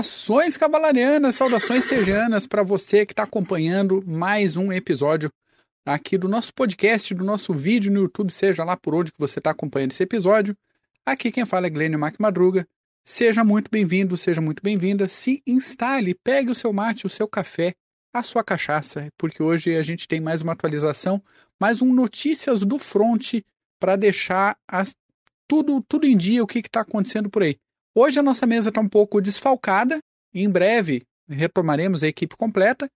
Saudações cavalarianas, saudações sejanas para você que está acompanhando mais um episódio aqui do nosso podcast, do nosso vídeo no YouTube, seja lá por onde que você está acompanhando esse episódio. Aqui quem fala é Glênio Mac Madruga. Seja muito bem-vindo, seja muito bem-vinda. Se instale, pegue o seu mate, o seu café, a sua cachaça, porque hoje a gente tem mais uma atualização, mais um notícias do front para deixar as, tudo, tudo em dia o que está acontecendo por aí. Hoje a nossa mesa está um pouco desfalcada, em breve retomaremos a equipe completa,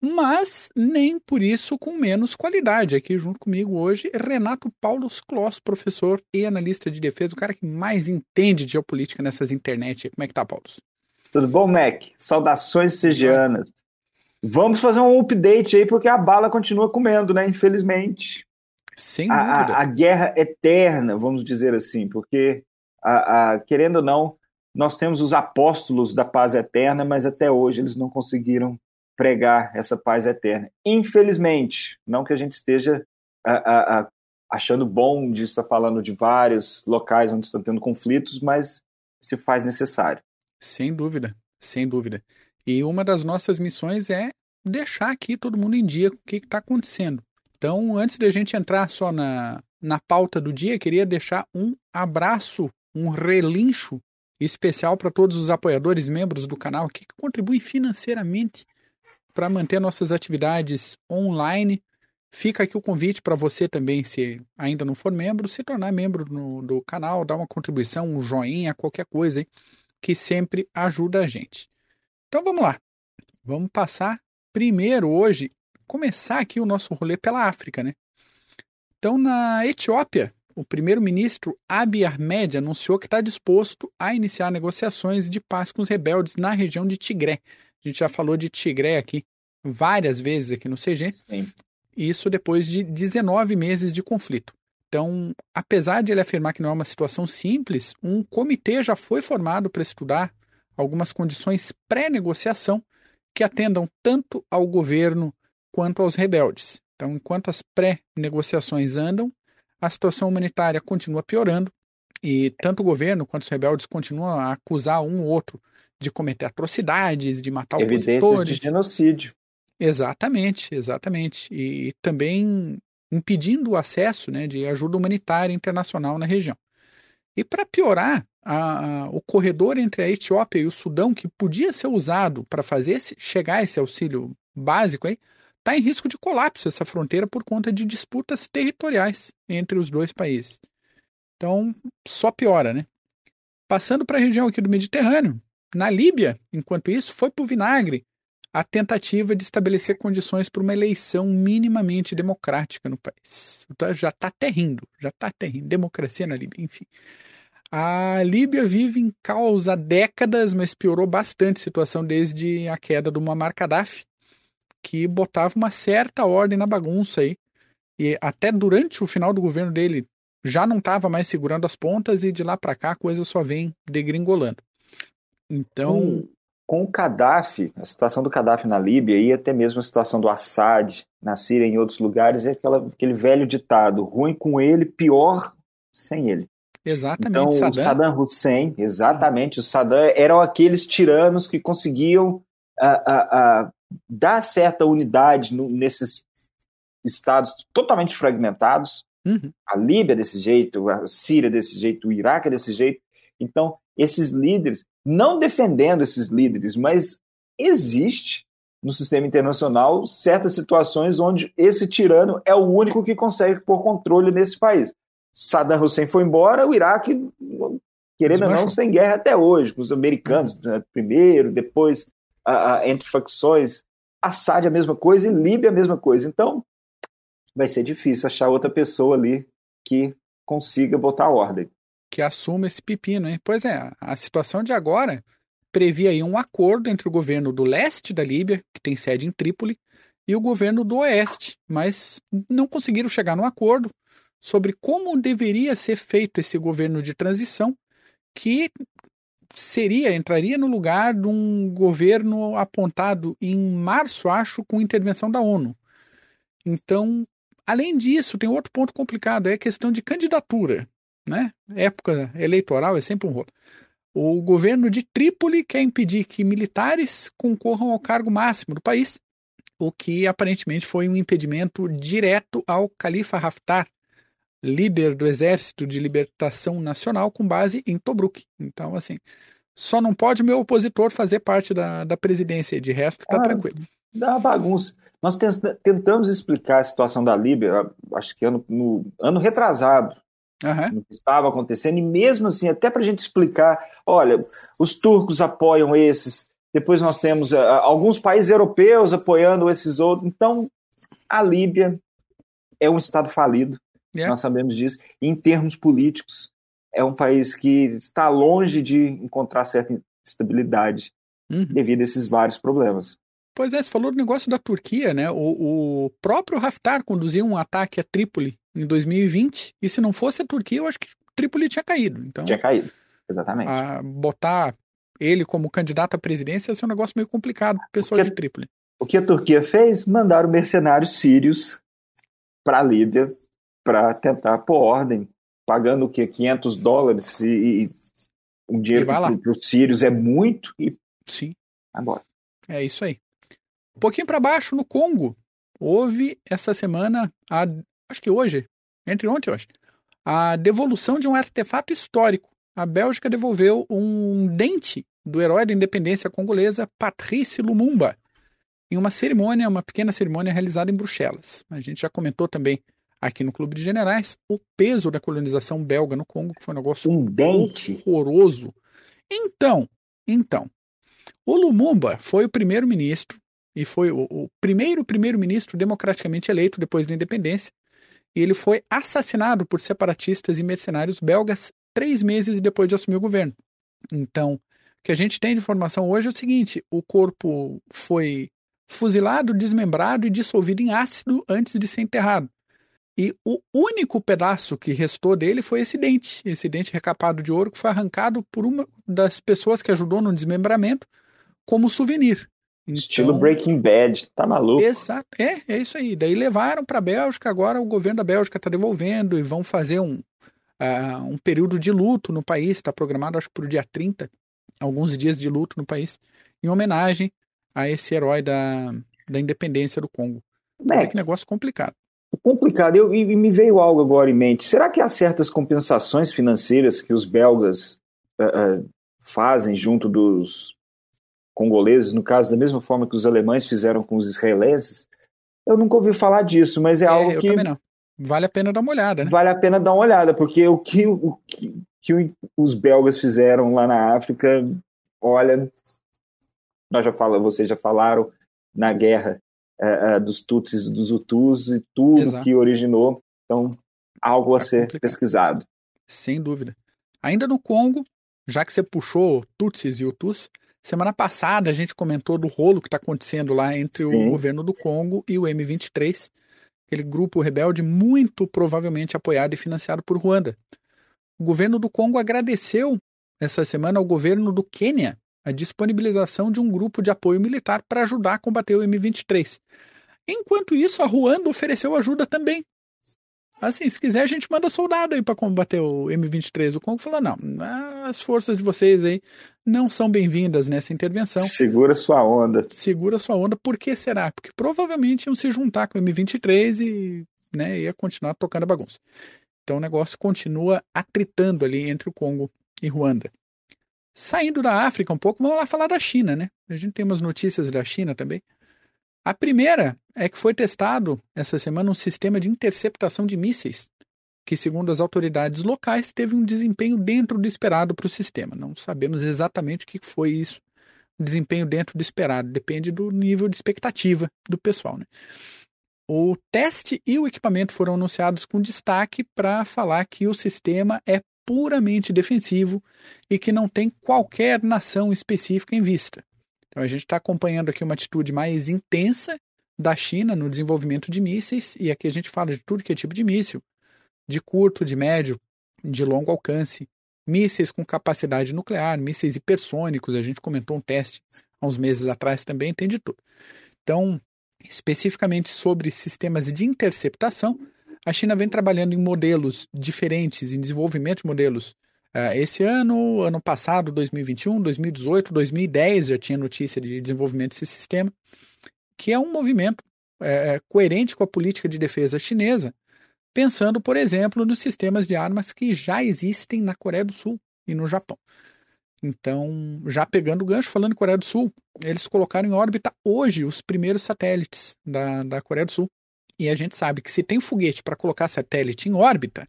mas nem por isso com menos qualidade. Aqui junto comigo hoje, Renato Paulo Kloss, professor e analista de defesa, o cara que mais entende de geopolítica nessas internet. Como é que tá, Paulo? Tudo bom, Mac? Saudações segianas. Vamos fazer um update aí, porque a bala continua comendo, né? Infelizmente. Sem dúvida. A, a, a guerra eterna, vamos dizer assim, porque a, a, querendo ou não, nós temos os apóstolos da paz eterna, mas até hoje eles não conseguiram pregar essa paz eterna. Infelizmente, não que a gente esteja a, achando bom de estar falando de vários locais onde estão tendo conflitos, mas se faz necessário. Sem dúvida, sem dúvida. E uma das nossas missões é deixar aqui todo mundo em dia o que está acontecendo. Então, antes da gente entrar só na, na pauta do dia, queria deixar um abraço um relincho especial para todos os apoiadores, membros do canal que contribuem financeiramente para manter nossas atividades online. Fica aqui o convite para você também, se ainda não for membro, se tornar membro no, do canal, dar uma contribuição, um joinha, qualquer coisa aí, que sempre ajuda a gente. Então vamos lá. Vamos passar primeiro hoje, começar aqui o nosso rolê pela África, né? Então, na Etiópia, o primeiro-ministro Abiy Ahmed anunciou que está disposto a iniciar negociações de paz com os rebeldes na região de Tigré. A gente já falou de Tigré aqui várias vezes aqui no CG. Sim. Isso depois de 19 meses de conflito. Então, apesar de ele afirmar que não é uma situação simples, um comitê já foi formado para estudar algumas condições pré-negociação que atendam tanto ao governo quanto aos rebeldes. Então, enquanto as pré-negociações andam, a situação humanitária continua piorando e tanto o governo quanto os rebeldes continuam a acusar um ou outro de cometer atrocidades, de matar Evidências opositores. de genocídio. Exatamente, exatamente. E também impedindo o acesso né, de ajuda humanitária internacional na região. E para piorar, a, a, o corredor entre a Etiópia e o Sudão, que podia ser usado para fazer esse, chegar esse auxílio básico aí, está em risco de colapso essa fronteira por conta de disputas territoriais entre os dois países. Então, só piora, né? Passando para a região aqui do Mediterrâneo, na Líbia, enquanto isso, foi para o vinagre a tentativa de estabelecer condições para uma eleição minimamente democrática no país. Então, já está até rindo, já está até rindo. Democracia na Líbia, enfim. A Líbia vive em caos há décadas, mas piorou bastante a situação desde a queda do Muammar Gaddafi, que botava uma certa ordem na bagunça aí. E até durante o final do governo dele já não estava mais segurando as pontas e de lá para cá a coisa só vem degringolando. Então. Com, com o Gaddafi, a situação do Gaddafi na Líbia e até mesmo a situação do Assad na Síria e em outros lugares é aquela, aquele velho ditado: ruim com ele, pior sem ele. Exatamente. Então, Saddam. o Saddam Hussein, exatamente, o Saddam eram aqueles tiranos que conseguiam uh, uh, dá certa unidade no, nesses estados totalmente fragmentados. Uhum. A Líbia desse jeito, a Síria desse jeito, o Iraque desse jeito. Então, esses líderes, não defendendo esses líderes, mas existe no sistema internacional certas situações onde esse tirano é o único que consegue pôr controle nesse país. Saddam Hussein foi embora, o Iraque, querendo ou não, sem guerra até hoje, com os americanos, né, primeiro, depois entre facções. Assad a mesma coisa e Líbia a mesma coisa. Então, vai ser difícil achar outra pessoa ali que consiga botar ordem. Que assuma esse pepino, hein? Pois é, a situação de agora previa aí um acordo entre o governo do leste da Líbia, que tem sede em Trípoli, e o governo do oeste, mas não conseguiram chegar num acordo sobre como deveria ser feito esse governo de transição, que seria, entraria no lugar de um governo apontado em março, acho, com intervenção da ONU. Então, além disso, tem outro ponto complicado, é a questão de candidatura, né? Época eleitoral é sempre um rolo. O governo de Trípoli quer impedir que militares concorram ao cargo máximo do país, o que aparentemente foi um impedimento direto ao Califa Haftar, líder do Exército de Libertação Nacional com base em Tobruk. Então, assim, só não pode meu opositor fazer parte da, da presidência, de resto tá tranquilo. Dá uma bagunça. Nós tentamos explicar a situação da Líbia, acho que ano, no ano retrasado, uhum. que estava acontecendo, e mesmo assim, até para a gente explicar, olha, os turcos apoiam esses, depois nós temos uh, alguns países europeus apoiando esses outros, então a Líbia é um Estado falido, yeah. nós sabemos disso, em termos políticos, é um país que está longe de encontrar certa estabilidade uhum. devido a esses vários problemas. Pois é, você falou do negócio da Turquia, né? O, o próprio Haftar conduziu um ataque a Trípoli em 2020, e se não fosse a Turquia, eu acho que Trípoli tinha caído. Então, tinha caído, exatamente. Botar ele como candidato à presidência ia ser um negócio meio complicado para o pessoal de Trípoli. O que a Turquia fez? Mandaram mercenários sírios para a Líbia para tentar pôr ordem pagando o quê? 500 dólares e, e um dinheiro para os sírios é muito e sim. Agora. É isso aí. Um pouquinho para baixo no Congo houve essa semana a, acho que hoje entre ontem e hoje a devolução de um artefato histórico. A Bélgica devolveu um dente do herói da independência congolesa Patrice Lumumba em uma cerimônia, uma pequena cerimônia realizada em Bruxelas. A gente já comentou também aqui no Clube de Generais o peso da colonização belga no Congo, que foi um negócio um dente. horroroso. Então, então, o Lumumba foi o primeiro-ministro e foi o, o primeiro primeiro-ministro democraticamente eleito depois da independência. E ele foi assassinado por separatistas e mercenários belgas três meses depois de assumir o governo. Então, o que a gente tem de informação hoje é o seguinte: o corpo foi fuzilado, desmembrado e dissolvido em ácido antes de ser enterrado. E o único pedaço que restou dele foi esse dente, esse dente recapado de ouro que foi arrancado por uma das pessoas que ajudou no desmembramento como souvenir. Então, Estilo Breaking Bad, tá maluco? Exato, é, é isso aí. Daí levaram para a Bélgica, agora o governo da Bélgica está devolvendo e vão fazer um, uh, um período de luto no país, está programado acho que para o dia 30, alguns dias de luto no país, em homenagem a esse herói da, da independência do Congo. É que negócio complicado complicado. Eu, e me veio algo agora em mente. Será que há certas compensações financeiras que os belgas uh, uh, fazem junto dos congoleses, no caso, da mesma forma que os alemães fizeram com os israelenses? Eu nunca ouvi falar disso, mas é, é algo que. Vale a pena dar uma olhada, né? Vale a pena dar uma olhada, porque o que, o que, que os belgas fizeram lá na África, olha, nós já falamos, vocês já falaram na guerra é, é, dos Tutsis dos Hutus e tudo Exato. que originou. Então, algo a é ser complicado. pesquisado. Sem dúvida. Ainda no Congo, já que você puxou Tutsis e Hutus, semana passada a gente comentou do rolo que está acontecendo lá entre Sim. o governo do Congo e o M23, aquele grupo rebelde muito provavelmente apoiado e financiado por Ruanda. O governo do Congo agradeceu essa semana ao governo do Quênia a disponibilização de um grupo de apoio militar para ajudar a combater o M23. Enquanto isso, a Ruanda ofereceu ajuda também. Assim, se quiser, a gente manda soldado aí para combater o M23. O Congo falou: não, as forças de vocês aí não são bem-vindas nessa intervenção. Segura sua onda. Segura sua onda. Por que será? Porque provavelmente iam se juntar com o M23 e né, ia continuar tocando a bagunça. Então o negócio continua atritando ali entre o Congo e Ruanda. Saindo da África um pouco, vamos lá falar da China, né? A gente tem umas notícias da China também. A primeira é que foi testado essa semana um sistema de interceptação de mísseis, que, segundo as autoridades locais, teve um desempenho dentro do esperado para o sistema. Não sabemos exatamente o que foi isso, desempenho dentro do esperado, depende do nível de expectativa do pessoal. Né? O teste e o equipamento foram anunciados com destaque para falar que o sistema é puramente defensivo e que não tem qualquer nação específica em vista. Então a gente está acompanhando aqui uma atitude mais intensa da China no desenvolvimento de mísseis, e aqui a gente fala de tudo que é tipo de míssil, de curto, de médio, de longo alcance, mísseis com capacidade nuclear, mísseis hipersônicos, a gente comentou um teste há uns meses atrás também, tem de tudo. Então, especificamente sobre sistemas de interceptação, a China vem trabalhando em modelos diferentes, em desenvolvimento de modelos Uh, esse ano, ano passado, 2021, 2018, 2010 já tinha notícia de desenvolvimento desse sistema, que é um movimento é, coerente com a política de defesa chinesa, pensando, por exemplo, nos sistemas de armas que já existem na Coreia do Sul e no Japão. Então, já pegando o gancho, falando em Coreia do Sul, eles colocaram em órbita hoje os primeiros satélites da, da Coreia do Sul. E a gente sabe que se tem foguete para colocar satélite em órbita,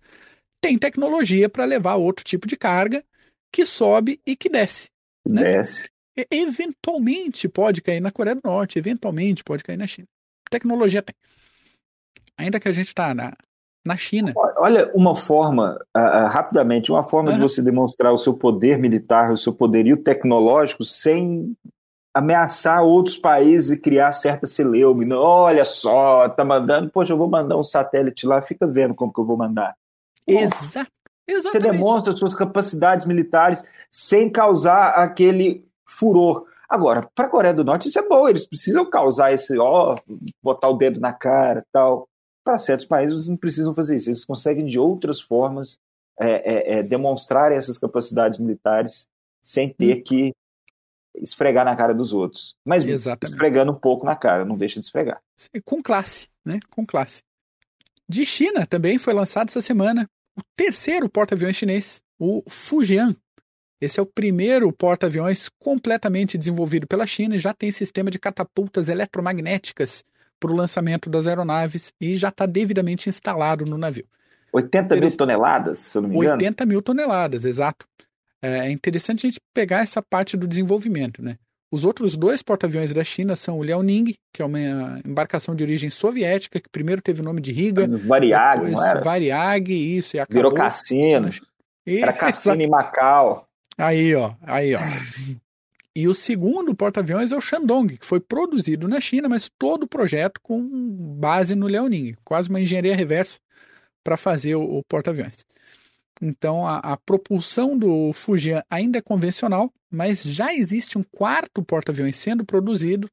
tem tecnologia para levar outro tipo de carga que sobe e que desce. Né? Desce. E, eventualmente pode cair na Coreia do Norte, eventualmente pode cair na China. Tecnologia tem. Ainda que a gente está na, na China. Olha, uma forma, uh, uh, rapidamente, uma forma uhum. de você demonstrar o seu poder militar, o seu poderio tecnológico sem ameaçar outros países e criar certa celeume. Olha só, tá mandando, poxa, eu vou mandar um satélite lá, fica vendo como que eu vou mandar. Exato. Exatamente. Você demonstra suas capacidades militares sem causar aquele furor. Agora, para a Coreia do Norte isso é bom, eles precisam causar esse, ó, botar o dedo na cara tal. Para certos países não precisam fazer isso, eles conseguem de outras formas é, é, é, demonstrar essas capacidades militares sem ter hum. que esfregar na cara dos outros. Mas Exatamente. esfregando um pouco na cara, não deixa de esfregar. Com classe, né? Com classe. De China também foi lançado essa semana o terceiro porta-aviões chinês, o Fujian. Esse é o primeiro porta-aviões completamente desenvolvido pela China e já tem sistema de catapultas eletromagnéticas para o lançamento das aeronaves e já está devidamente instalado no navio. 80 mil toneladas, se eu não me engano? 80 mil toneladas, exato. É, é interessante a gente pegar essa parte do desenvolvimento, né? Os outros dois porta-aviões da China são o Liaoning, que é uma embarcação de origem soviética, que primeiro teve o nome de Riga. Variag, não era? Variag, isso. E acabou... Virou cassino. E... Era cassino em Macau. Aí, ó. Aí, ó. E o segundo porta-aviões é o Shandong, que foi produzido na China, mas todo o projeto com base no Liaoning. Quase uma engenharia reversa para fazer o, o porta-aviões. Então, a, a, propulsão do Fujian ainda é convencional, mas já existe um quarto porta-aviões sendo produzido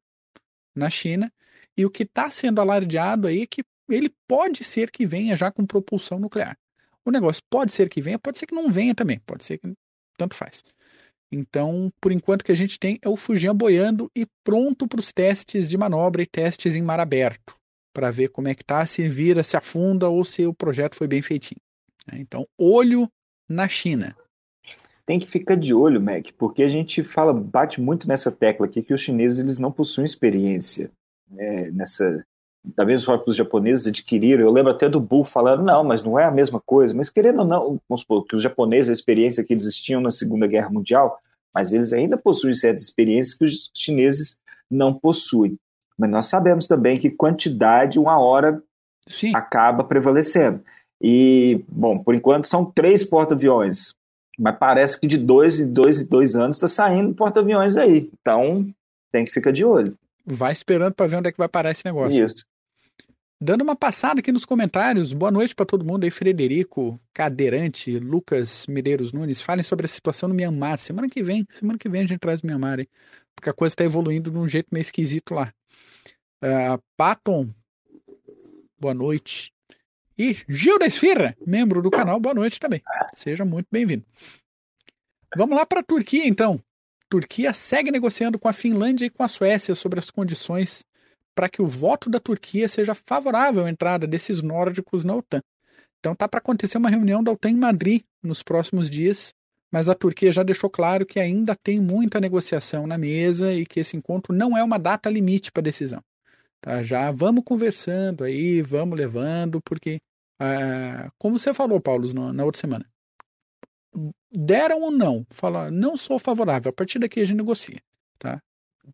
na China, e o que está sendo alardeado aí é que ele pode ser que venha já com propulsão nuclear. O negócio pode ser que venha, pode ser que não venha também, pode ser que tanto faz. Então, por enquanto que a gente tem é o Fujian boiando e pronto para os testes de manobra e testes em mar aberto, para ver como é que tá, se vira, se afunda ou se o projeto foi bem feitinho. Né? Então, olho na China. Tem que ficar de olho, Mac, porque a gente fala, bate muito nessa tecla aqui que os chineses eles não possuem experiência né, nessa. Da mesma forma que os japoneses adquiriram, eu lembro até do Bull falando, não, mas não é a mesma coisa. Mas querendo ou não, vamos supor que os japoneses, a experiência que eles tinham na Segunda Guerra Mundial, mas eles ainda possuem certa experiência que os chineses não possuem. Mas nós sabemos também que quantidade, uma hora, Sim. acaba prevalecendo. E, bom, por enquanto são três porta-aviões, mas parece que de dois em dois em dois anos está saindo porta-aviões aí. Então tem que ficar de olho. Vai esperando para ver onde é que vai parar esse negócio. Isso. Dando uma passada aqui nos comentários, boa noite para todo mundo aí, Frederico, Cadeirante, Lucas Medeiros Nunes. Falem sobre a situação no Mianmar. Semana que vem, semana que vem a gente traz o Mianmar aí, porque a coisa está evoluindo de um jeito meio esquisito lá. Uh, Patton, boa noite. E Gil da Esfirra, membro do canal, boa noite também. Seja muito bem-vindo. Vamos lá para a Turquia, então. Turquia segue negociando com a Finlândia e com a Suécia sobre as condições para que o voto da Turquia seja favorável à entrada desses nórdicos na OTAN. Então tá para acontecer uma reunião da OTAN em Madrid nos próximos dias, mas a Turquia já deixou claro que ainda tem muita negociação na mesa e que esse encontro não é uma data limite para decisão. Tá? Já vamos conversando aí, vamos levando, porque, é, como você falou, Paulo, na, na outra semana, deram ou não, fala, não sou favorável, a partir daqui a gente negocia. Tá?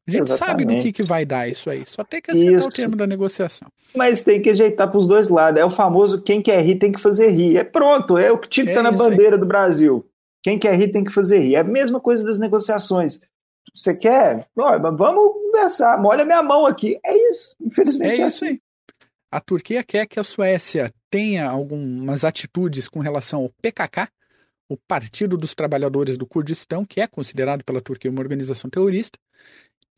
A gente Exatamente. sabe no que, que vai dar isso aí, só tem que aceitar isso. o termo da negociação. Mas tem que ajeitar para os dois lados. É o famoso quem quer rir tem que fazer rir. É pronto, é o que que é tá na bandeira aí. do Brasil. Quem quer rir tem que fazer rir. É a mesma coisa das negociações. Você quer? vamos conversar. Molha minha mão aqui. É isso. Infelizmente. É, é isso assim. aí. A Turquia quer que a Suécia tenha algumas atitudes com relação ao PKK, o Partido dos Trabalhadores do Kurdistão, que é considerado pela Turquia uma organização terrorista.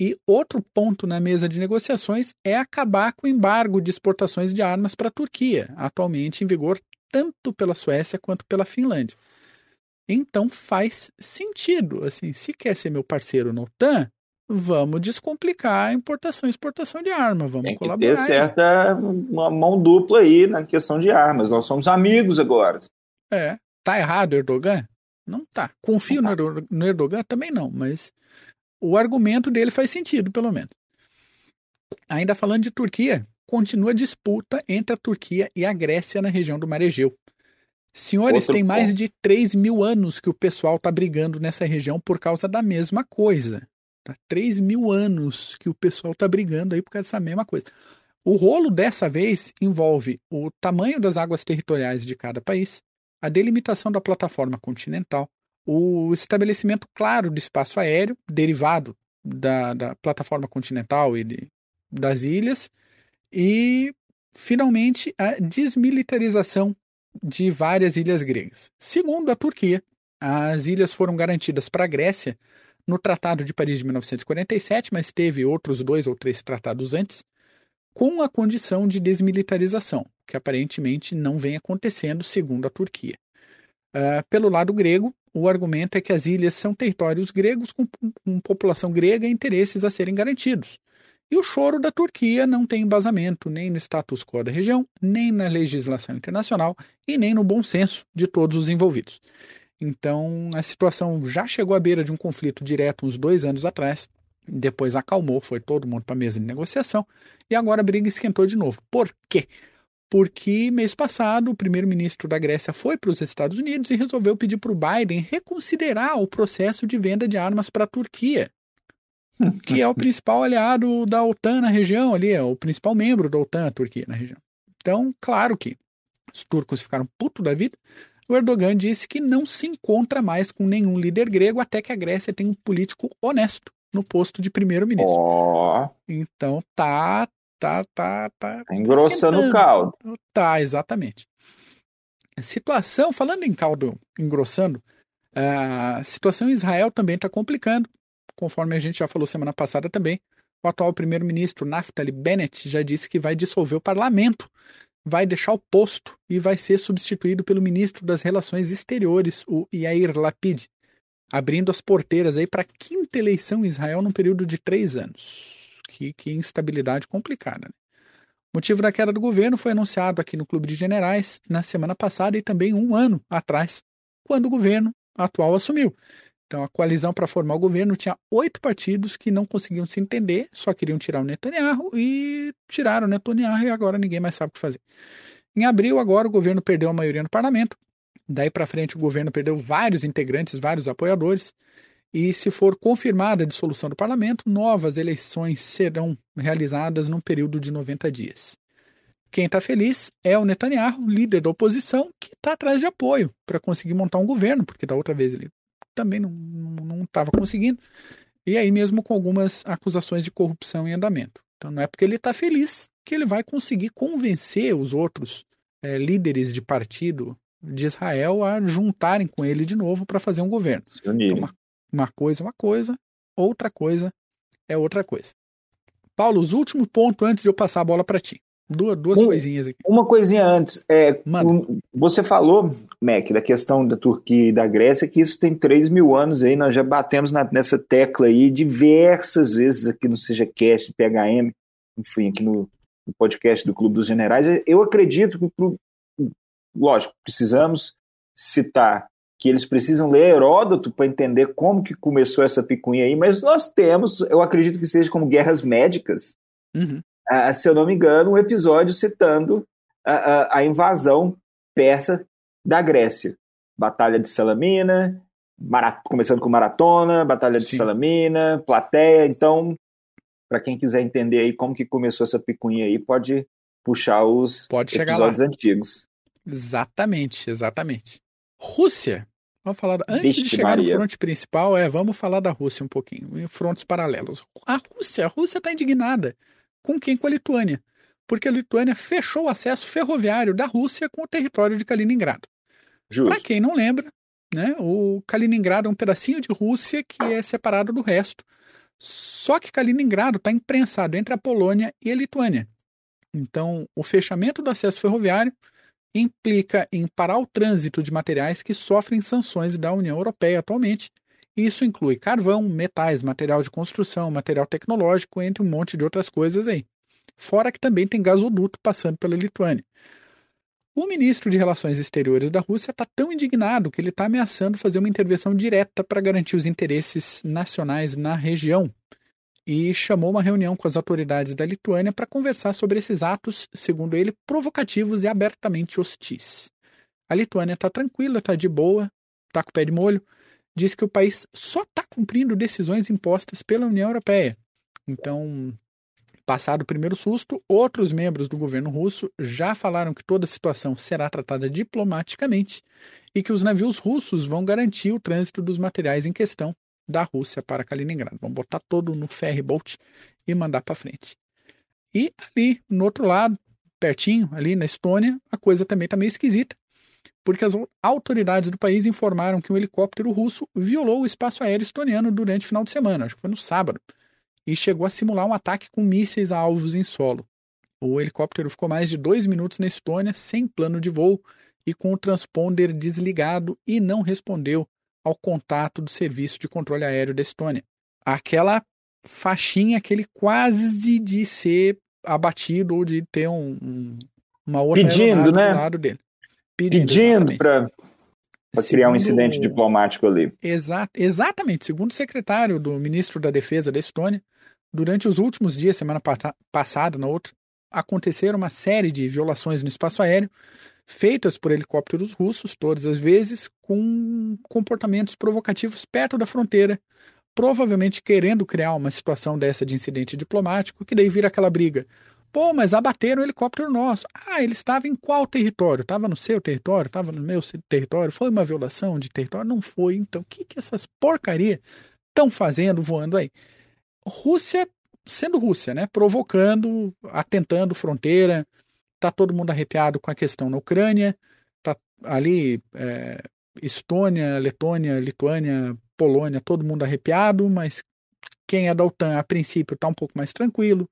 E outro ponto na mesa de negociações é acabar com o embargo de exportações de armas para a Turquia, atualmente em vigor tanto pela Suécia quanto pela Finlândia. Então faz sentido. Assim, se quer ser meu parceiro na OTAN, vamos descomplicar a importação e exportação de armas, vamos Tem que colaborar. ter certa uma mão dupla aí na questão de armas. Nós somos amigos agora. É. Tá errado Erdogan? Não tá. Confio no Erdo- no Erdogan? Também não, mas o argumento dele faz sentido, pelo menos. Ainda falando de Turquia, continua a disputa entre a Turquia e a Grécia na região do Mar Egeu. Senhores, Outro tem mais ponto. de 3 mil anos que o pessoal tá brigando nessa região por causa da mesma coisa. Tá? 3 mil anos que o pessoal tá brigando aí por causa dessa mesma coisa. O rolo dessa vez envolve o tamanho das águas territoriais de cada país, a delimitação da plataforma continental, o estabelecimento claro de espaço aéreo derivado da, da plataforma continental e de- das ilhas, e finalmente a desmilitarização de várias ilhas gregas. Segundo a Turquia, as ilhas foram garantidas para a Grécia no Tratado de Paris de 1947, mas teve outros dois ou três tratados antes, com a condição de desmilitarização, que aparentemente não vem acontecendo, segundo a Turquia. Ah, pelo lado grego, o argumento é que as ilhas são territórios gregos com, com população grega e interesses a serem garantidos. E o choro da Turquia não tem embasamento nem no status quo da região, nem na legislação internacional e nem no bom senso de todos os envolvidos. Então, a situação já chegou à beira de um conflito direto uns dois anos atrás, depois acalmou, foi todo mundo para a mesa de negociação, e agora a briga esquentou de novo. Por quê? Porque mês passado o primeiro-ministro da Grécia foi para os Estados Unidos e resolveu pedir para o Biden reconsiderar o processo de venda de armas para a Turquia, que é o principal aliado da OTAN na região ali, é o principal membro da OTAN, a Turquia, na região. Então, claro que os turcos ficaram putos da vida. O Erdogan disse que não se encontra mais com nenhum líder grego até que a Grécia tenha um político honesto no posto de primeiro-ministro. Ó, Então tá, tá, tá, tá. tá engrossando o caldo. Tá, exatamente. A situação, falando em caldo engrossando, a situação em Israel também está complicando, conforme a gente já falou semana passada também. O atual primeiro-ministro Naftali Bennett já disse que vai dissolver o parlamento, vai deixar o posto e vai ser substituído pelo ministro das Relações Exteriores, o Yair Lapid, abrindo as porteiras aí para a quinta eleição em Israel num período de três anos. Que, que instabilidade complicada. Né? O motivo da queda do governo foi anunciado aqui no Clube de Generais na semana passada e também um ano atrás, quando o governo atual assumiu. Então, a coalizão para formar o governo tinha oito partidos que não conseguiam se entender, só queriam tirar o Netanyahu e tiraram o Netanyahu e agora ninguém mais sabe o que fazer. Em abril, agora, o governo perdeu a maioria no parlamento. Daí para frente, o governo perdeu vários integrantes, vários apoiadores. E se for confirmada a dissolução do parlamento, novas eleições serão realizadas num período de 90 dias. Quem está feliz é o Netanyahu, líder da oposição, que está atrás de apoio para conseguir montar um governo, porque da outra vez ele também não estava conseguindo. E aí mesmo com algumas acusações de corrupção em andamento. Então não é porque ele está feliz que ele vai conseguir convencer os outros é, líderes de partido de Israel a juntarem com ele de novo para fazer um governo. Então, uma, uma coisa é uma coisa, outra coisa é outra coisa. Paulo, os últimos pontos antes de eu passar a bola para ti. Duas, duas Um- coisinhas aqui. Uma coisinha antes, é, um- você falou, Mac, da questão da Turquia e da Grécia, que isso tem 3 mil anos aí, nós já batemos na- nessa tecla aí diversas vezes aqui no SejaCast, PHM, enfim, aqui no, no podcast do Clube dos Generais. Eu acredito que, lógico, precisamos citar que eles precisam ler Heródoto para entender como que começou essa picuinha aí, mas nós temos, eu acredito que seja como guerras médicas, Uhum. Ah, se eu não me engano, um episódio citando a, a- a invasão persa da Grécia. Batalha de Salamina, mara- começando com Maratona, Batalha de Sim. Salamina, Plateia. Então, para quem quiser entender aí como que começou essa picuinha aí, pode puxar os Pode episódios antigos. Exatamente, exatamente. Rússia. Vamos falar. Antes Vixe de chegar Maria. no fronte principal, é, vamos falar da Rússia um pouquinho, em frontes paralelos. A Rússia, a Rússia está indignada. Com quem? Com a Lituânia. Porque a Lituânia fechou o acesso ferroviário da Rússia com o território de Kaliningrado. Para quem não lembra, né, o Kaliningrado é um pedacinho de Rússia que é separado do resto. Só que Kaliningrado está imprensado entre a Polônia e a Lituânia. Então, o fechamento do acesso ferroviário implica em parar o trânsito de materiais que sofrem sanções da União Europeia atualmente. Isso inclui carvão, metais, material de construção, material tecnológico, entre um monte de outras coisas aí. Fora que também tem gasoduto passando pela Lituânia. O ministro de Relações Exteriores da Rússia está tão indignado que ele está ameaçando fazer uma intervenção direta para garantir os interesses nacionais na região e chamou uma reunião com as autoridades da Lituânia para conversar sobre esses atos, segundo ele, provocativos e abertamente hostis. A Lituânia está tranquila, está de boa, está com o pé de molho, diz que o país só está cumprindo decisões impostas pela União Europeia. Então, passado o primeiro susto, outros membros do governo russo já falaram que toda a situação será tratada diplomaticamente e que os navios russos vão garantir o trânsito dos materiais em questão da Rússia para Kaliningrado. Vamos botar todo no ferry boat e mandar para frente. E ali, no outro lado, pertinho, ali na Estônia, a coisa também está meio esquisita, porque as autoridades do país informaram que um helicóptero russo violou o espaço aéreo estoniano durante o final de semana, acho que foi no sábado, e chegou a simular um ataque com mísseis a alvos em solo. O helicóptero ficou mais de dois minutos na Estônia, sem plano de voo e com o transponder desligado e não respondeu ao contato do Serviço de Controle Aéreo da Estônia. Aquela faixinha, aquele quase de ser abatido ou de ter um, um uma outra Pedindo, né? do lado dele. Pedindo, Pedindo para criar um incidente diplomático ali. Exa exatamente. Segundo o secretário do ministro da Defesa da Estônia, durante os últimos dias, semana passada, na outra, aconteceram uma série de violações no espaço aéreo, feitas por helicópteros russos, todas as vezes, com comportamentos provocativos perto da fronteira, provavelmente querendo criar uma situação dessa de incidente diplomático, que daí vira aquela briga. Pô, mas abateram o helicóptero nosso. Ah, ele estava em qual território? Estava no seu território? Estava no meu território? Foi uma violação de território? Não foi. Então, o que, que essas porcaria estão fazendo voando aí? Rússia sendo Rússia, né? Provocando, atentando fronteira, Tá todo mundo arrepiado com a questão na Ucrânia, tá ali é, Estônia, Letônia, Lituânia, Polônia, todo mundo arrepiado, mas quem é da OTAN a princípio está um pouco mais tranquilo.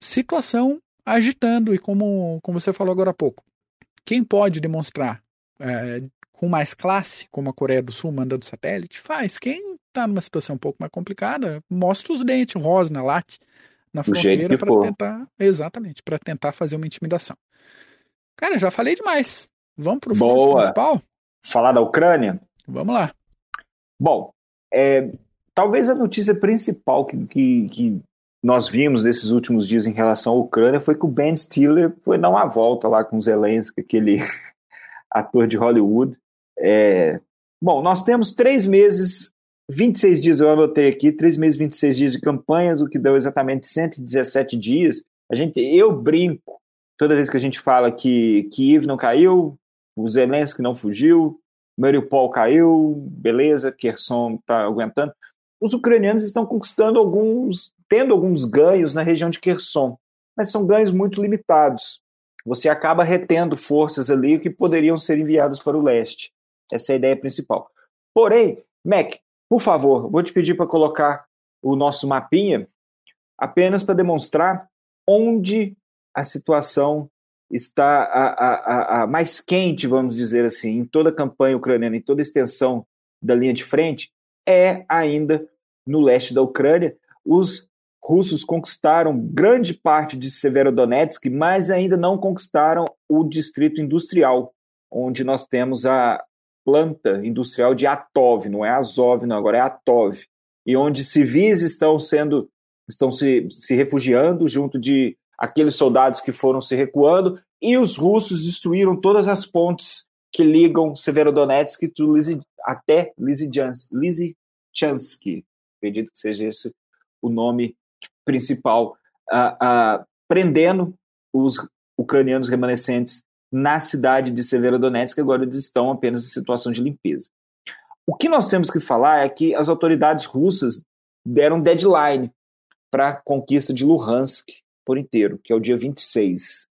Situação agitando, e como, como você falou agora há pouco, quem pode demonstrar é, com mais classe, como a Coreia do Sul mandando satélite, faz. Quem está numa situação um pouco mais complicada, mostra os dentes, rosna, late na fronteira para tentar, exatamente, para tentar fazer uma intimidação. Cara, já falei demais. Vamos para o principal? Falar da Ucrânia? Vamos lá. Bom, é, talvez a notícia principal que, que, que, nós vimos nesses últimos dias em relação à Ucrânia foi que o Ben Stiller foi dar uma volta lá com Zelensky, aquele ator de Hollywood. É, bom, nós temos três meses 26 dias, eu anotei aqui, 3 meses, 26 dias de campanhas, o que deu exatamente 117 dias. A gente, eu brinco toda vez que a gente fala que Kiev não caiu, o Zelensky não fugiu, Mariupol caiu, beleza, Kherson está aguentando. Os ucranianos estão conquistando alguns, tendo alguns ganhos na região de Kherson, mas são ganhos muito limitados. Você acaba retendo forças ali que poderiam ser enviadas para o leste. Essa é a ideia principal. Porém, Mac, por favor, vou te pedir para colocar o nosso mapinha apenas para demonstrar onde a situação está a, a, a, mais quente, vamos dizer assim, em toda a campanha ucraniana, em toda a extensão da linha de frente, é ainda no leste da Ucrânia. Os russos conquistaram grande parte de Severodonetsk, mas ainda não conquistaram o distrito industrial, onde nós temos a, planta industrial de Atov, não é Azov, não, agora é Atov, e onde civis estão sendo estão se, se refugiando junto de aqueles soldados que foram se recuando, e os russos destruíram todas as pontes que ligam Severodonetsk até Lysychansk, acredito que seja esse o nome principal, uh, uh, prendendo os ucranianos remanescentes na cidade de Severodonetsk, agora eles estão apenas em situação de limpeza. O que nós temos que falar é que as autoridades russas deram deadline para a conquista de Luhansk por inteiro, que é o dia 26.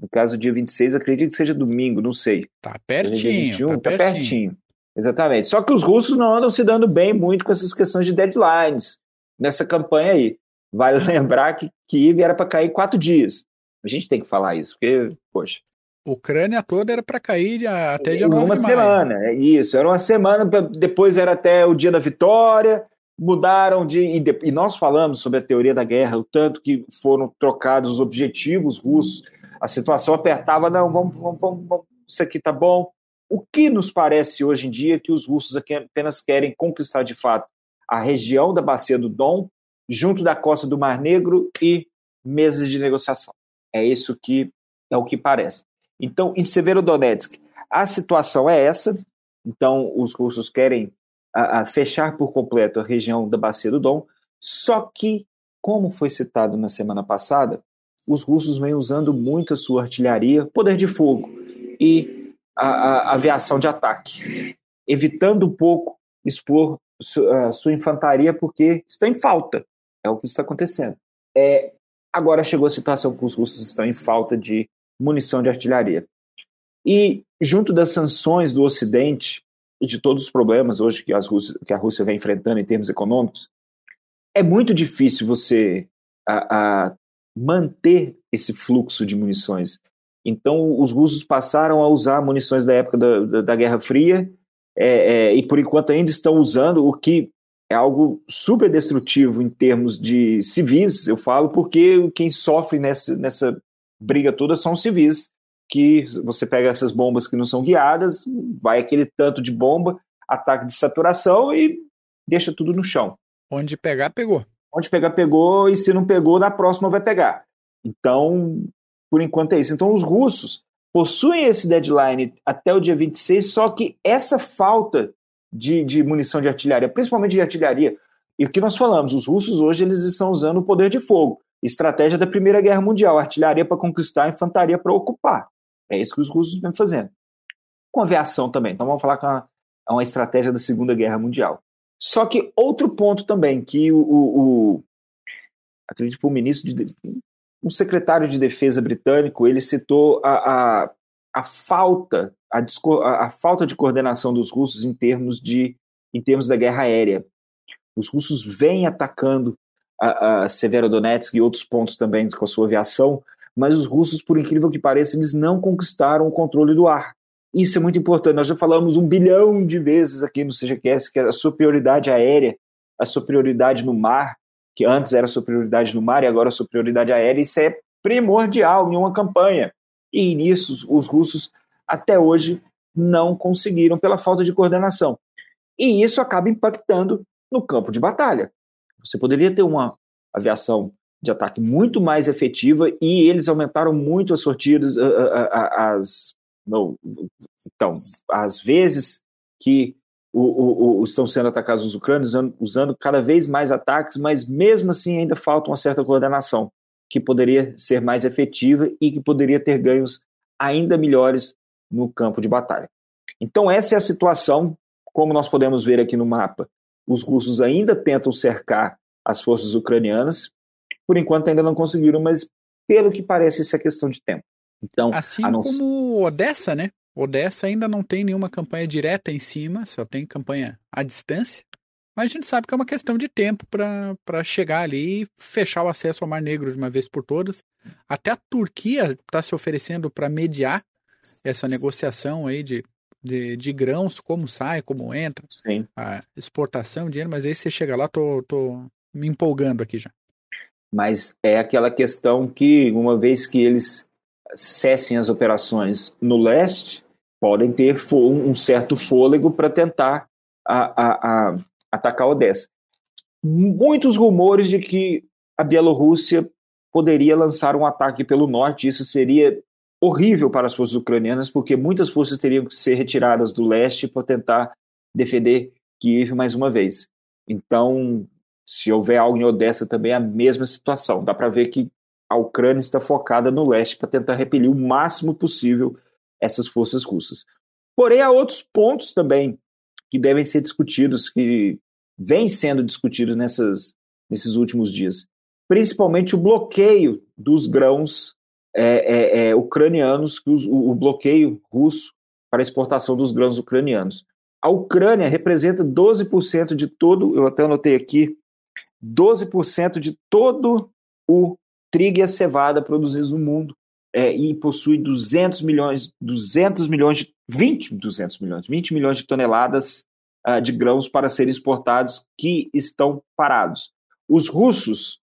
No caso, dia 26, acredito que seja domingo, não sei. Tá pertinho, 21, tá, pertinho. tá pertinho. Exatamente. Só que os russos não andam se dando bem muito com essas questões de deadlines nessa campanha aí. Vale lembrar que Kiev era para cair quatro dias. A gente tem que falar isso, porque, poxa, Ucrânia toda era para cair até dia 9 Uma semana, é isso. Era uma semana, depois era até o dia da vitória, mudaram de e, de. e, nós falamos sobre a teoria da guerra, o tanto que foram trocados os objetivos russos, a situação apertava, não, vamos, vamos, vamos isso aqui tá bom. O que nos parece hoje em dia é que os russos apenas querem conquistar de fato a região da bacia do Dom, junto da costa do Mar Negro e meses de negociação. É isso que é o que parece. Então, em Severodonetsk, a situação é essa. Então, os russos querem a, a fechar por completo a região da bacia do Dom. Só que, como foi citado na semana passada, os russos vêm usando muito a sua artilharia, poder de fogo e a, a aviação de ataque, evitando um pouco expor a sua infantaria porque está em falta. É o que está acontecendo. É, agora chegou a situação que os russos estão em falta de munição de artilharia. E, junto das sanções do Ocidente e de todos os problemas hoje que, Rússia, que a Rússia vem enfrentando em termos econômicos, é muito difícil você a, a manter esse fluxo de munições. Então, os russos passaram a usar munições da época da, da, da Guerra Fria é, é, e, por enquanto, ainda estão usando, o que é algo super destrutivo em termos de civis, eu falo, porque quem sofre nessa, nessa briga toda são os civis, que você pega essas bombas que não são guiadas, vai aquele tanto de bomba, ataque de saturação e deixa tudo no chão. Onde pegar, pegou. Onde pegar, pegou, e se não pegou, na próxima vai pegar. Então, por enquanto é isso. Então, os russos possuem esse deadline até o dia 26, só que essa falta de, de munição de artilharia, principalmente de artilharia, e o que nós falamos, os russos hoje eles estão usando o poder de fogo. Estratégia da Primeira Guerra Mundial: artilharia para conquistar, infantaria para ocupar. É isso que os russos vêm fazendo. Com aviação também. Então vamos falar com uma, é uma estratégia da Segunda Guerra Mundial. Só que outro ponto também, que o, o, o acredito que o ministro de, um secretário de defesa britânico, ele citou a, a, a falta a, a, falta de coordenação dos russos em termos de em termos da guerra aérea. Os russos vêm atacando a, a Severodonetsk e outros pontos também com a sua aviação, mas os russos, por incrível que pareça, eles não conquistaram o controle do ar. Isso é muito importante. Nós já falamos um bilhão de vezes aqui no CGCast que a superioridade aérea, a superioridade no mar, que antes era superioridade no mar e agora superioridade aérea, isso é primordial em uma campanha. E nisso os russos até hoje não conseguiram pela falta de coordenação. E isso acaba impactando no campo de batalha. Você poderia ter uma aviação de ataque muito mais efetiva e eles aumentaram muito as sortidas, as, não, então, às vezes que o, o, o, estão sendo atacados os ucranianos usando, usando cada vez mais ataques, mas mesmo assim ainda falta uma certa coordenação que poderia ser mais efetiva e que poderia ter ganhos ainda melhores no campo de batalha. Então essa é a situação, como nós podemos ver aqui no mapa os russos ainda tentam cercar as forças ucranianas. Por enquanto ainda não conseguiram, mas pelo que parece, isso é questão de tempo. Então, assim não... como Odessa, né? Odessa ainda não tem nenhuma campanha direta em cima, só tem campanha à distância. Mas a gente sabe que é uma questão de tempo para chegar ali e fechar o acesso ao Mar Negro de uma vez por todas. Até a Turquia está se oferecendo para mediar essa negociação aí de de, de grãos, como sai, como entra, Sim. a exportação, dinheiro, mas aí você chega lá, tô, tô me empolgando aqui já. Mas é aquela questão que, uma vez que eles cessem as operações no leste, podem ter um certo fôlego para tentar a, a, a atacar Odessa. Muitos rumores de que a Bielorrússia poderia lançar um ataque pelo norte, isso seria horrível para as forças ucranianas, porque muitas forças teriam que ser retiradas do leste para tentar defender Kiev mais uma vez. Então, se houver algo em Odessa também é a mesma situação. Dá para ver que a Ucrânia está focada no leste para tentar repelir o máximo possível essas forças russas. Porém, há outros pontos também que devem ser discutidos, que vêm sendo discutidos nessas, nesses últimos dias. Principalmente o bloqueio dos grãos é, é, é, ucranianos, o, o bloqueio russo para exportação dos grãos ucranianos. A Ucrânia representa 12% de todo, eu até anotei aqui, 12% de todo o trigo e a cevada produzidos no mundo é, e possui 200 milhões, 200 milhões de 20, 200 milhões, 20 milhões de toneladas uh, de grãos para serem exportados que estão parados. Os russos,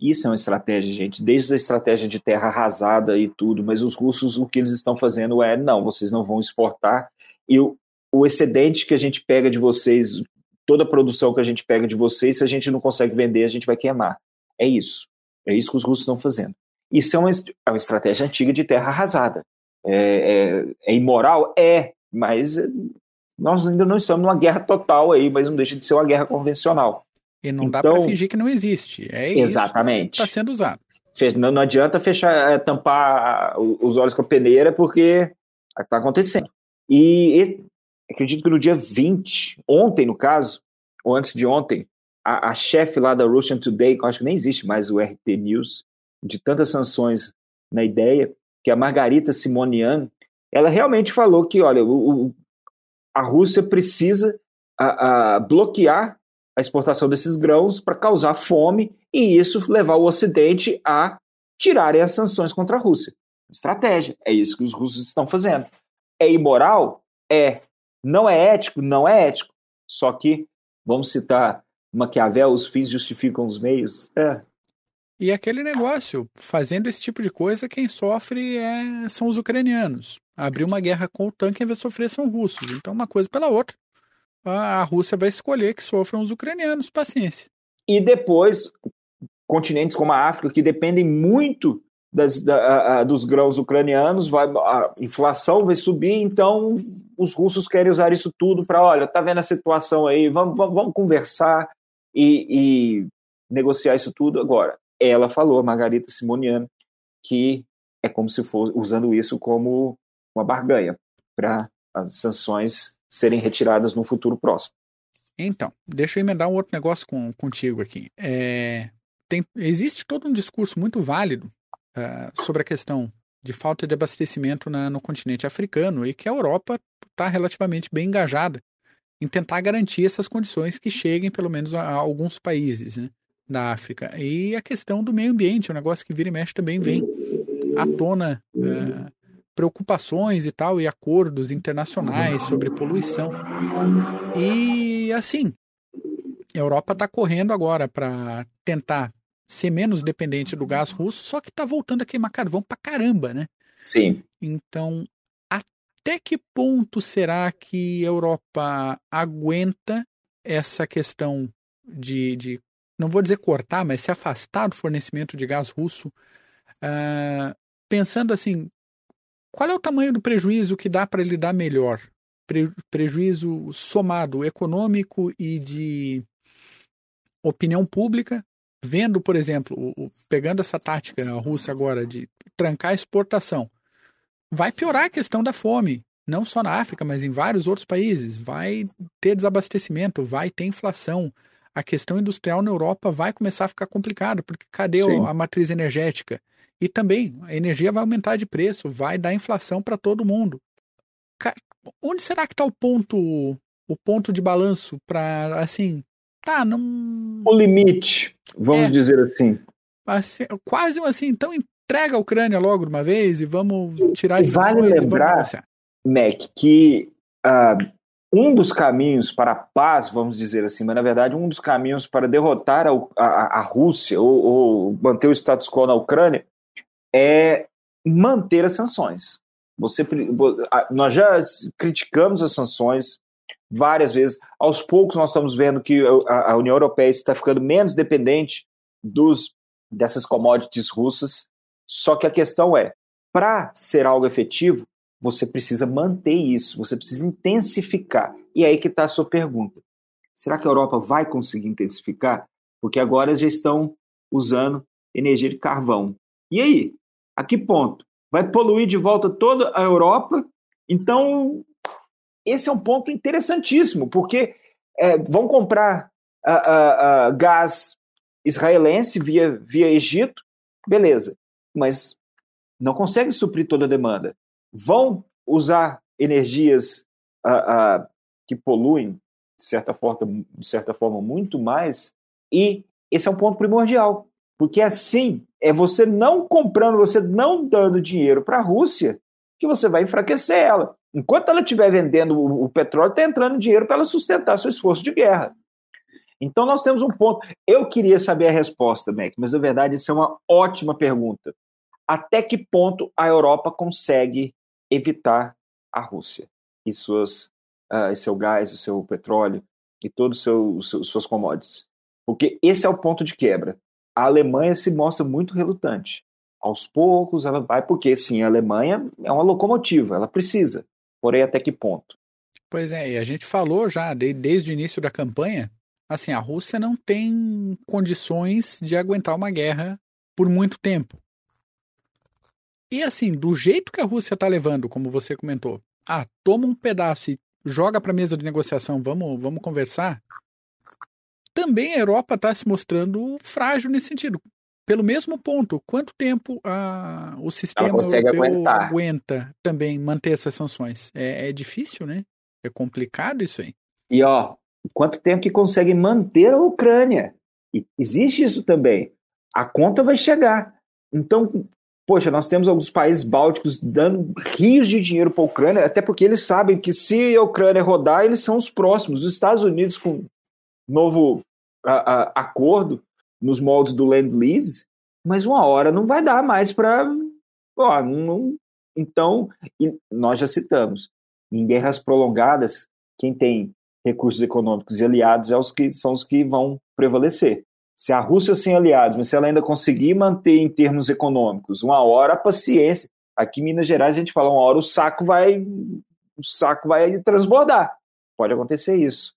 isso é uma estratégia, gente, desde a estratégia de terra arrasada e tudo, mas os russos, o que eles estão fazendo é, não, vocês não vão exportar, e o, o excedente que a gente pega de vocês, toda a produção que a gente pega de vocês, se a gente não consegue vender, a gente vai queimar. É isso. É isso que os russos estão fazendo. Isso é uma, é uma estratégia antiga de terra arrasada. É, é, é, imoral? É, mas nós ainda não estamos numa guerra total aí, mas não deixa de ser uma guerra convencional. E não então, dá para fingir que não existe. É exatamente. isso está sendo usado. Não, não adianta fechar, é, tampar os olhos com a peneira, porque está acontecendo. E acredito que no dia 20, ontem no caso, ou antes de ontem, a, a chefe lá da Russian Today, que eu acho que nem existe mais o RT News, de tantas sanções na ideia, que é a Margarita Simonian, ela realmente falou que, olha, o, a Rússia precisa a, a bloquear a exportação desses grãos para causar fome e isso levar o Ocidente a tirarem as sanções contra a Rússia. Estratégia. É isso que os russos estão fazendo. É imoral? É. Não é ético? Não é ético. Só que, vamos citar Maquiavel, os fins justificam os meios. É. E aquele negócio, fazendo esse tipo de coisa, quem sofre é, são os ucranianos. Abrir uma guerra com o tanque, em vez de sofrer, são russos. Então, uma coisa pela outra. A, a Rússia vai escolher que sofram os ucranianos, paciência. E depois, continentes como a África, que dependem muito das, da, a, dos grãos ucranianos, vai, a inflação vai subir, então os russos querem usar isso tudo para, olha, tá vendo a situação aí, vamos, vamos, vamos conversar e, e negociar isso tudo agora ela falou, a Margarita Simoniano, que é como se fosse usando isso como uma barganha para as sanções serem retiradas no futuro próximo. Então, deixa eu emendar um outro negócio com, contigo aqui. É, tem, existe todo um discurso muito válido uh, sobre a questão de falta de abastecimento na, no continente africano e que a Europa está relativamente bem engajada em tentar garantir essas condições que cheguem, pelo menos, a, a alguns países. Né? Da África. E a questão do meio ambiente, é um negócio que vira e mexe também vem à tona é, preocupações e tal, e acordos internacionais sobre poluição. E assim, a Europa está correndo agora para tentar ser menos dependente do gás russo, só que está voltando a queimar carvão para caramba, né? Sim. Então, até que ponto será que a Europa aguenta essa questão de, de não vou dizer cortar, mas se afastar do fornecimento de gás russo, uh, pensando assim, qual é o tamanho do prejuízo que dá para ele dar melhor? Pre prejuízo somado econômico e de opinião pública, vendo, por exemplo, o, o, pegando essa tática russa agora de trancar a exportação, vai piorar a questão da fome, não só na África, mas em vários outros países. Vai ter desabastecimento, vai ter inflação, a questão industrial na Europa vai começar a ficar complicada, porque cadê Sim. a matriz energética? E também a energia vai aumentar de preço, vai dar inflação para todo mundo. Onde será que está o ponto, o ponto de balanço para assim, tá, não o limite, vamos é, dizer assim. assim. Quase assim, então entrega a Ucrânia logo de uma vez e vamos tirar as Vale lembrar, Mac, que uh, um dos caminhos para a paz, vamos dizer assim, mas na verdade um dos caminhos para derrotar a, a, a Rússia ou, ou, manter o status quo na Ucrânia é manter as sanções. Você, nós já criticamos as sanções várias vezes. Aos poucos nós estamos vendo que a, a União Europeia está ficando menos dependente dos dessas commodities russas. Só que a questão é, para ser algo efetivo, você precisa manter isso, você precisa intensificar. E é aí que está a sua pergunta. Será que a Europa vai conseguir intensificar? Porque agora já estão usando energia de carvão. E aí? A que ponto? Vai poluir de volta toda a Europa? Então, esse é um ponto interessantíssimo, porque é, vão comprar gás israelense via, via Egito, beleza, mas não consegue suprir toda a demanda vão usar energias uh, uh, que poluem, de certa, forma, de certa forma, muito mais, e esse é um ponto primordial. Porque assim, é você não comprando, você não dando dinheiro para a Rússia, que você vai enfraquecer ela. Enquanto ela estiver vendendo o, o petróleo, está entrando dinheiro para ela sustentar seu esforço de guerra. Então nós temos um ponto. Eu queria saber a resposta, Mac, mas na verdade isso é uma ótima pergunta. Até que ponto a Europa consegue evitar a Rússia e suas, uh, seu gás, o seu petróleo e todos os seus, suas commodities? Porque esse é o ponto de quebra. A Alemanha se mostra muito relutante. Aos poucos ela vai, porque sim, a Alemanha é uma locomotiva, ela precisa. Porém, até que ponto? Pois é, e a gente falou já de, desde o início da campanha assim, a Rússia não tem condições de aguentar uma guerra por muito tempo. E assim, do jeito que a Rússia está levando, como você comentou, ah, toma um pedaço e joga para a mesa de negociação, vamos, vamos conversar. Também a Europa está se mostrando frágil nesse sentido. Pelo mesmo ponto, quanto tempo a, o sistema europeu aguentar. aguenta também manter essas sanções? É, é difícil, né? É complicado isso aí. E ó, quanto tempo que consegue manter a Ucrânia. E existe isso também. A conta vai chegar. Então, poxa, nós temos alguns países bálticos dando rios de dinheiro para a Ucrânia, até porque eles sabem que se a Ucrânia rodar, eles são os próximos. Os Estados Unidos, com novo a, a, acordo nos moldes do Land Lease, mas uma hora não vai dar mais para. Então, nós já citamos, em guerras prolongadas, quem tem recursos econômicos e aliados é os que são os que vão prevalecer. Se a Rússia sem aliados, mas se ela ainda conseguir manter em termos econômicos, uma hora a paciência. Aqui em Minas Gerais a gente fala uma hora o saco vai o saco vai transbordar. Pode acontecer isso.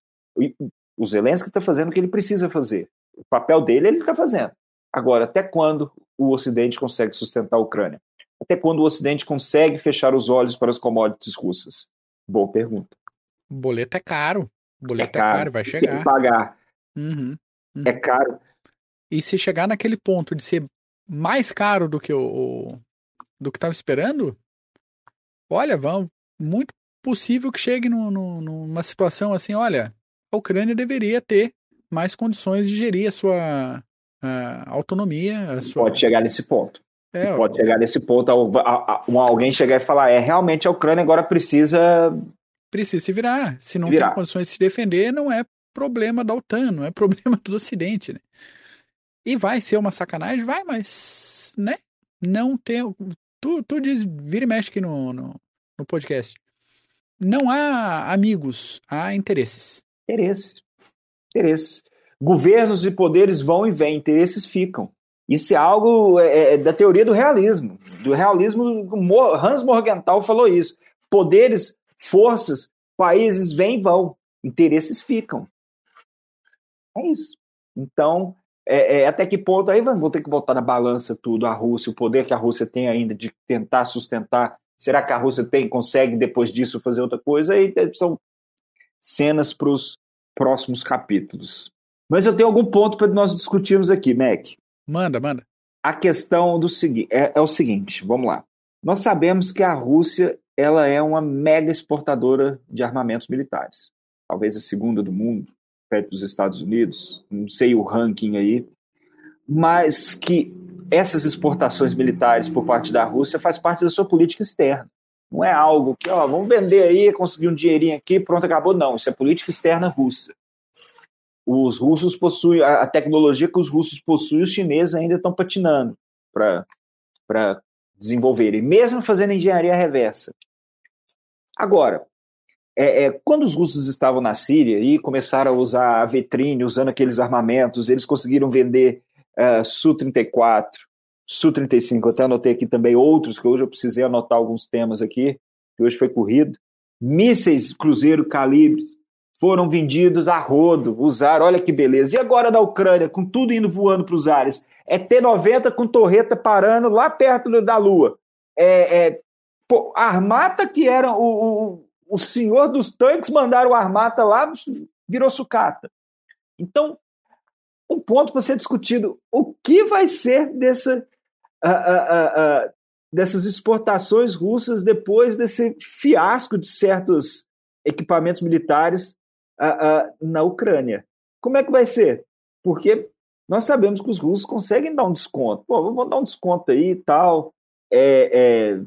O Zelensky está fazendo o que ele precisa fazer. O papel dele ele está fazendo. Agora, até quando o Ocidente consegue sustentar a Ucrânia? Até quando o Ocidente consegue fechar os olhos para as commodities russas? Boa pergunta. Boleto é caro. Boleto é caro, é caro vai chegar. Tem que pagar. Uhum, uhum. É caro. E se chegar naquele ponto de ser mais caro do que o, do que estava esperando, olha, vão, muito possível que chegue no, no, numa situação assim, olha, a Ucrânia deveria ter mais condições de gerir a sua a autonomia. A sua... Pode chegar nesse ponto. É, pode chegar nesse ponto, alguém chegar e falar, é, realmente a Ucrânia agora precisa precisa se virar. Se não virar. tem condições de se defender, não é problema da OTAN, não é problema do Ocidente, né? E vai ser uma sacanagem? Vai, mas, né? Não tem. Tu, tu diz, vira e mexe aqui no, no, no podcast. Não há amigos, há interesses. Interesses. Interesses. Governos e poderes vão e vêm, interesses ficam. Isso é algo é, é, da teoria do realismo. Do realismo, Hans Morgenthau falou isso. Poderes forças, países vêm e vão, interesses ficam. É isso. Então, é, é, até que ponto aí vamos ter que botar na balança tudo, a Rússia, o poder que a Rússia tem ainda de tentar sustentar. Será que a Rússia tem, consegue depois disso fazer outra coisa? E são cenas para os próximos capítulos. Mas eu tenho algum ponto para nós discutirmos aqui, Mac. Manda, manda. A questão do seguinte é, é o seguinte, vamos lá. Nós sabemos que a Rússia ela é uma mega exportadora de armamentos militares. Talvez a segunda do mundo, perto dos Estados Unidos, não sei o ranking aí, mas que essas exportações militares por parte da Rússia faz parte da sua política externa. Não é algo que, ó, vamos vender aí, conseguir um dinheirinho aqui, pronto, acabou. Não, isso é política externa russa. Os russos possuem, a tecnologia que os russos possuem, os chineses ainda estão patinando para desenvolverem, mesmo fazendo engenharia reversa. Agora, é, é, quando os russos estavam na Síria e começaram a usar a vitrine, usando aqueles armamentos, eles conseguiram vender uh, Su-34, Su-35, até anotei aqui também outros, que hoje eu precisei anotar alguns temas aqui, que hoje foi corrido. Mísseis Cruzeiro Calibres foram vendidos a rodo, usaram, olha que beleza. E agora na Ucrânia, com tudo indo voando para os ares, é T-90 com torreta parando lá perto da Lua. É, é Pô, Armata, que era o, o, o senhor dos tanques, mandaram o Armata lá, virou sucata. Então, um ponto para ser discutido: o que vai ser dessa, dessas exportações russas depois desse fiasco de certos equipamentos militares na Ucrânia? Como é que vai ser? Porque nós sabemos que os russos conseguem dar um desconto. Pô, vamos dar um desconto aí e tal. É, é,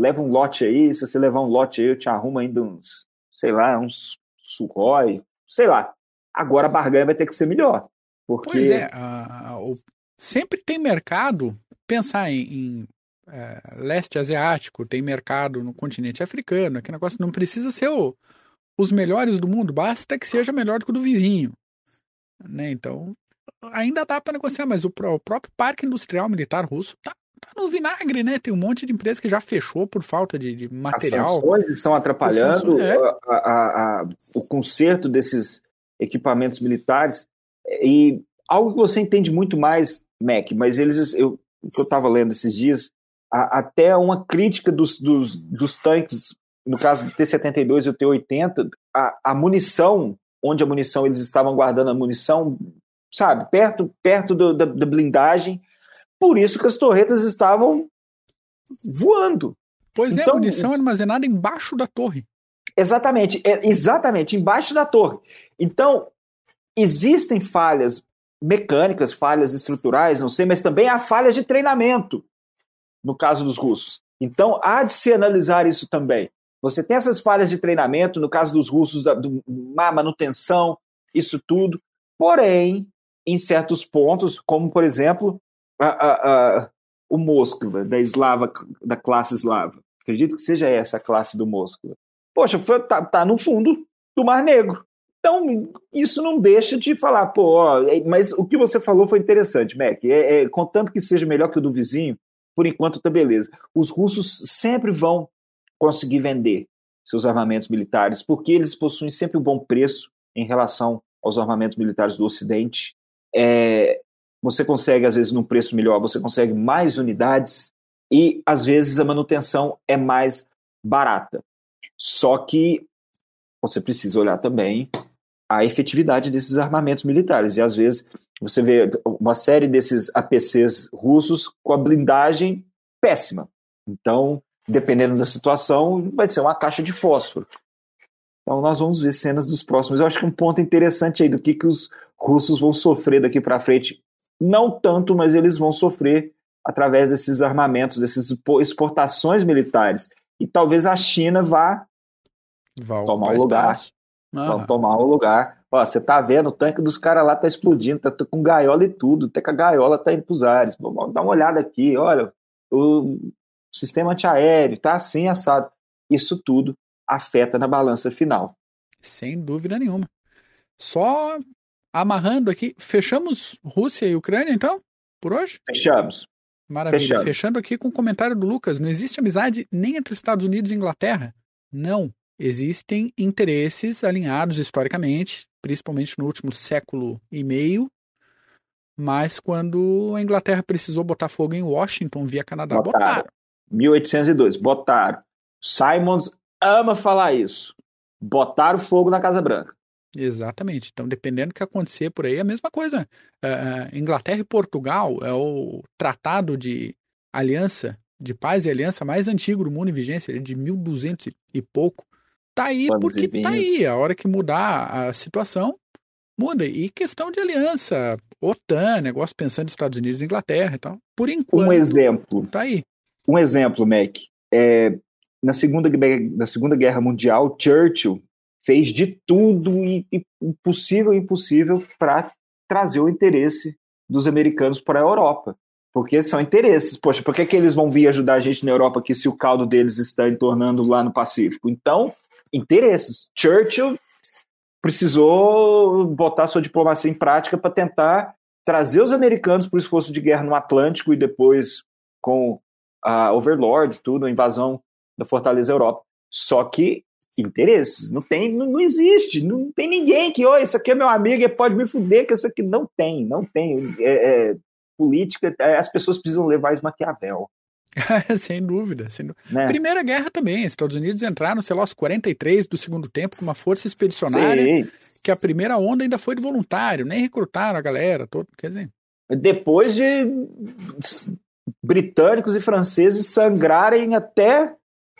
leva um lote aí, se você levar um lote aí, eu te arrumo ainda uns, sei lá, uns Sukhoi, sei lá. Agora a barganha vai ter que ser melhor. Porque... Pois é, o, sempre tem mercado, pensar em, em é, leste asiático, tem mercado no continente africano, que negócio não precisa ser o, os melhores do mundo, basta que seja melhor do que o do vizinho. Né? Então, ainda dá para negociar, mas o, o, próprio parque industrial militar russo tá, no vinagre, né? Tem um monte de empresa que já fechou por falta de, de material. As sanções estão atrapalhando é. a, a, a, o conserto desses equipamentos militares. E algo que você entende muito mais, Mac, mas eles, eu, que eu estava lendo esses dias, até uma crítica dos, dos, dos tanques no caso do T-72 e o T-80, a, a munição, onde a munição, eles estavam guardando a munição, sabe, perto, perto do, da, da blindagem, por isso que as torretas estavam voando. Pois então, é, a então, munição é armazenada embaixo da torre. Exatamente, é, exatamente, embaixo da torre. Então, existem falhas mecânicas, falhas estruturais, não sei, mas também há falhas de treinamento, no caso dos russos. Então, há de se analisar isso também. Você tem essas falhas de treinamento, no caso dos russos, da do, má manutenção, isso tudo. Porém, em certos pontos, como por exemplo, a, a, a, o Moskva, da eslava, da classe eslava. Acredito que seja essa a classe do Moskva. Poxa, foi, tá, tá no fundo do Mar Negro. Então, isso não deixa de falar, pô, ó, é, mas o que você falou foi interessante, Mac. É, é, contanto que seja melhor que o do vizinho, por enquanto tá beleza. Os russos sempre vão conseguir vender seus armamentos militares, porque eles possuem sempre um bom preço em relação aos armamentos militares do Ocidente. É, você consegue, às vezes, num preço melhor, você consegue mais unidades e, às vezes, a manutenção é mais barata. Só que você precisa olhar também a efetividade desses armamentos militares. E, às vezes, você vê uma série desses APCs russos com a blindagem péssima. Então, dependendo da situação, vai ser uma caixa de fósforo. Então nós vamos ver cenas dos próximos. Eu acho que um ponto interessante aí do que, que os russos vão sofrer daqui para frente, não tanto, mas eles vão sofrer através desses armamentos, dessas exportações militares. E talvez a China vá tomar o lugar. Vão tomar o lugar. Ó, você tá vendo, o tanque dos caras lá tá explodindo, tá com gaiola e tudo, até que a gaiola tá indo pros ares. Vamos dar uma olhada aqui, olha, o, sistema antiaéreo, tá assim assado. Isso tudo afeta na balança final. Sem dúvida nenhuma. Só amarrando aqui, fechamos Rússia e Ucrânia, então, por hoje? Fechamos. Maravilha. Fechamos. Fechando aqui com o comentário do Lucas: não existe amizade nem entre Estados Unidos e Inglaterra? Não. Existem interesses alinhados historicamente, principalmente no último século e meio. Mas quando a Inglaterra precisou botar fogo em Washington via Canadá, botaram. botaram. 1802. Botaram. Simons ama falar isso. Botaram fogo na Casa Branca. Exatamente. Então, dependendo do que acontecer por aí, é a mesma coisa. Uh, Inglaterra e Portugal é o tratado de aliança, de paz e aliança mais antigo do mundo em vigência, de 1200 e pouco. Tá aí Vamos porque tá aí. A hora que mudar a situação, muda. E questão de aliança, OTAN, negócio pensando nos Estados Unidos e Inglaterra e tal. Por enquanto. Um exemplo. Tá aí. Um exemplo, Mac. É, na, segunda, na Segunda Guerra Mundial, Churchill fez de tudo e, e possível e impossível para trazer o interesse dos americanos para a Europa. Porque são interesses. Poxa, por que, que eles vão vir ajudar a gente na Europa aqui se o caldo deles está entornando lá no Pacífico? Então, interesses. Churchill precisou botar sua diplomacia em prática para tentar trazer os americanos para o esforço de guerra no Atlântico e depois com a Overlord, tudo, a invasão da Fortaleza Europa. Só que interesses, não tem, não, não existe, não tem ninguém que, oh, esse aqui é meu amigo e pode me fuder, que esse aqui não tem, não tem. É, é, política, é, as pessoas precisam levar esse Maquiavel. sem dúvida. Sem dúvida. Né? Primeira guerra também. Estados Unidos entraram, sei lá, aos 43 do segundo tempo, com uma força expedicionária, Sim. que a primeira onda ainda foi de voluntário, nem recrutaram a galera toda. Quer dizer. Depois de britânicos e franceses sangrarem até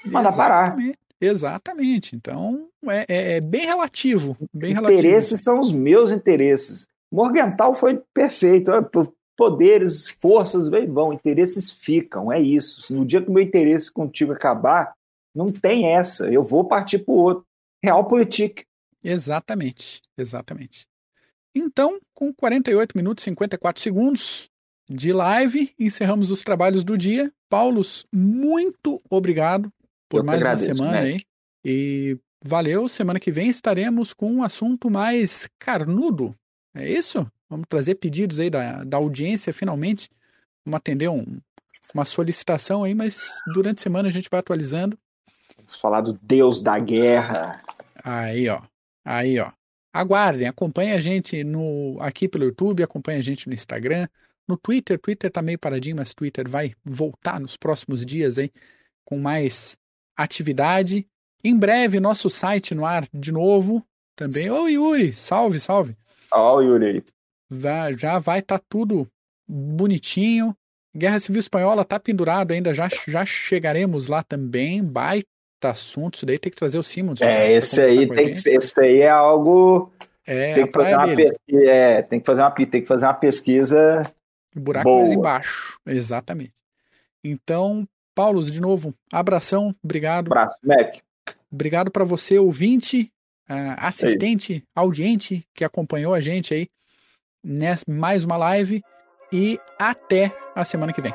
mandar parar. Exatamente. Então, é, é, é, bem relativo. Bem interesses relativo. são os meus interesses. Morgental foi perfeito. Poderes, forças vem vão, interesses ficam, é isso. No dia que o meu interesse contigo acabar, não tem essa. Eu vou partir para o outro. Realpolitik. Exatamente, exatamente. Então, com 48 minutos e 54 segundos de live, encerramos os trabalhos do dia. Paulos, muito obrigado por Eu mais agradeço, uma semana né? aí. E valeu. Semana que vem estaremos com um assunto mais carnudo. É isso? Vamos trazer pedidos aí da, da audiência finalmente. Vamos atender um, uma solicitação aí, mas durante a semana a gente vai atualizando. Vamos falar do Deus da Guerra. Aí, ó. Aí, ó. Aguardem, acompanhe a gente no, aqui pelo YouTube, acompanhe a gente no Instagram, no Twitter. Twitter tá meio paradinho, mas Twitter vai voltar nos próximos dias aí com mais atividade. Em breve, nosso site no ar de novo também. Ô, Yuri, salve, salve. Ó, oh, Yuri. Já, já vai estar tá tudo bonitinho. Guerra Civil Espanhola tá pendurado ainda, já, já chegaremos lá também. Baita assunto, isso daí tem que trazer o Simmons. É, esse aí tem que, esse aí é algo. É, tem que fazer uma pesquisa, é, tem que fazer uma tem que fazer uma pesquisa. Buraco boa. mais embaixo, exatamente. Então, Paulo, de novo, abração, obrigado. Abraço, Mac. Obrigado para você, ouvinte, uh, assistente, audiente que acompanhou a gente aí nessa mais uma live e até a semana que vem.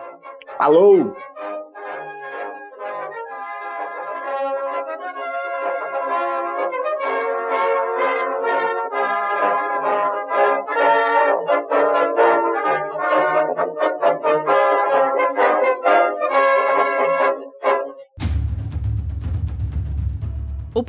Falou!